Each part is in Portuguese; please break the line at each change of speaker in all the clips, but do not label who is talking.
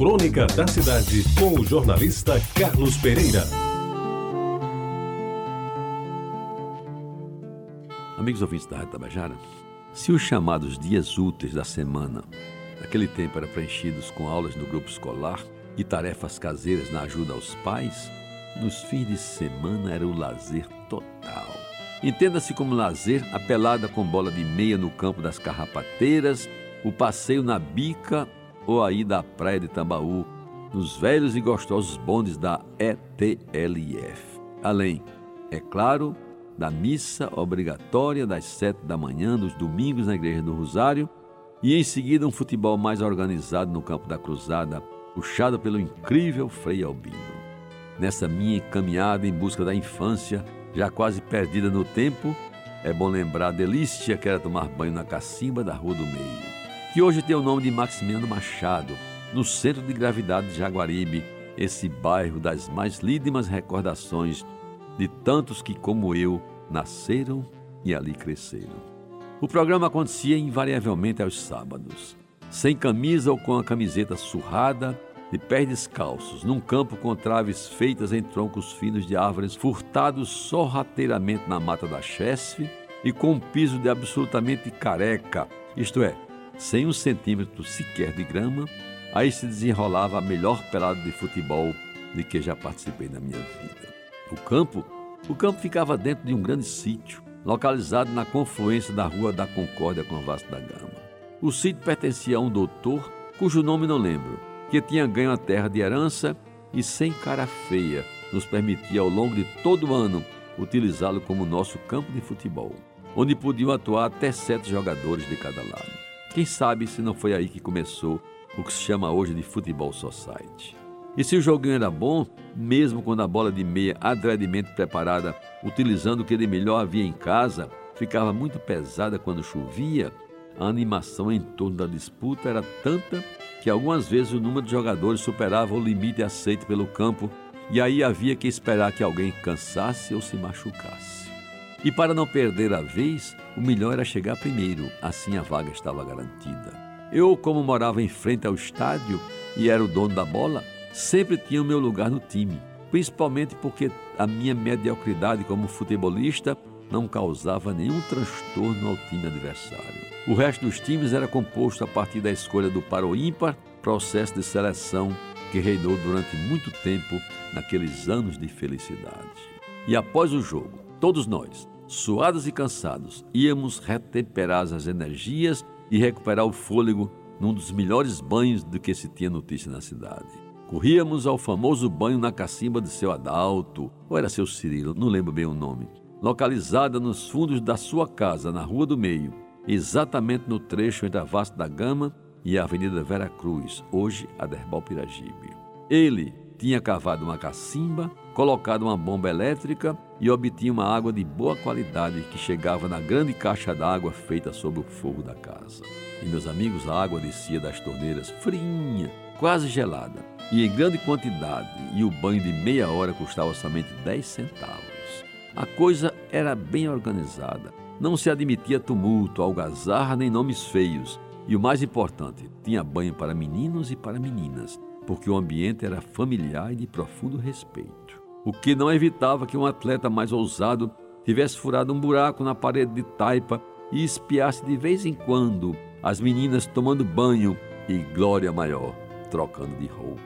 Crônica da Cidade, com o jornalista Carlos Pereira.
Amigos ouvintes da Rádio Tabajara, se os chamados dias úteis da semana, naquele tempo eram preenchidos com aulas no grupo escolar e tarefas caseiras na ajuda aos pais, nos fins de semana era o lazer total. Entenda-se como lazer a pelada com bola de meia no campo das carrapateiras, o passeio na bica ou aí da praia de Tambaú, nos velhos e gostosos bondes da ETLF. Além, é claro, da missa obrigatória das sete da manhã dos domingos na Igreja do Rosário e em seguida um futebol mais organizado no campo da Cruzada, puxado pelo incrível Frei Albino. Nessa minha caminhada em busca da infância, já quase perdida no tempo, é bom lembrar a delícia que era tomar banho na cacimba da Rua do Meio, que hoje tem o nome de Maximiano Machado, no centro de gravidade de Jaguaribe, esse bairro das mais lídimas recordações de tantos que, como eu, nasceram e ali cresceram. O programa acontecia invariavelmente aos sábados, sem camisa ou com a camiseta surrada de pés descalços, num campo com traves feitas em troncos finos de árvores furtados sorrateiramente na mata da chesfe e com um piso de absolutamente careca, isto é, sem um centímetro sequer de grama, aí se desenrolava a melhor pelada de futebol de que já participei na minha vida. O campo, o campo ficava dentro de um grande sítio, localizado na confluência da Rua da Concórdia com a Vasco da Gama. O sítio pertencia a um doutor, cujo nome não lembro, que tinha ganho a terra de herança e, sem cara feia, nos permitia ao longo de todo o ano utilizá-lo como nosso campo de futebol, onde podiam atuar até sete jogadores de cada lado. Quem sabe se não foi aí que começou o que se chama hoje de futebol society. E se o joguinho era bom, mesmo quando a bola de meia adredemente preparada, utilizando o que de melhor havia em casa, ficava muito pesada quando chovia, a animação em torno da disputa era tanta que algumas vezes o número de jogadores superava o limite aceito pelo campo e aí havia que esperar que alguém cansasse ou se machucasse. E para não perder a vez, o melhor era chegar primeiro, assim a vaga estava garantida. Eu, como morava em frente ao estádio e era o dono da bola, sempre tinha o meu lugar no time, principalmente porque a minha mediocridade como futebolista não causava nenhum transtorno ao time adversário. O resto dos times era composto a partir da escolha do par ou ímpar, processo de seleção que reinou durante muito tempo naqueles anos de felicidade. E após o jogo, todos nós, suados e cansados, íamos retemperar as energias e recuperar o fôlego num dos melhores banhos do que se tinha notícia na cidade. Corríamos ao famoso banho na cacimba de seu Adalto, ou era seu Cirilo, não lembro bem o nome, localizada nos fundos da sua casa, na Rua do Meio, exatamente no trecho entre a Vasta da Gama e a Avenida Vera Cruz, hoje a Derbal Piragibe. Ele tinha cavado uma cacimba, colocado uma bomba elétrica e obtinha uma água de boa qualidade que chegava na grande caixa d'água feita sob o fogo da casa. E meus amigos, a água descia das torneiras frinha, quase gelada, e em grande quantidade, e o banho de meia hora custava somente 10 centavos. A coisa era bem organizada. Não se admitia tumulto, algazarra nem nomes feios. E o mais importante, tinha banho para meninos e para meninas, porque o ambiente era familiar e de profundo respeito. O que não evitava que um atleta mais ousado tivesse furado um buraco na parede de taipa e espiasse de vez em quando as meninas tomando banho e glória maior, trocando de roupa.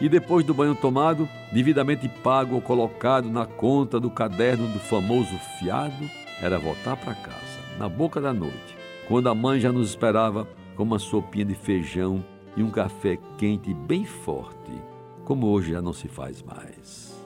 E depois do banho tomado, devidamente pago ou colocado na conta do caderno do famoso fiado, era voltar para casa, na boca da noite, quando a mãe já nos esperava com uma sopinha de feijão e um café quente bem forte, como hoje já não se faz mais.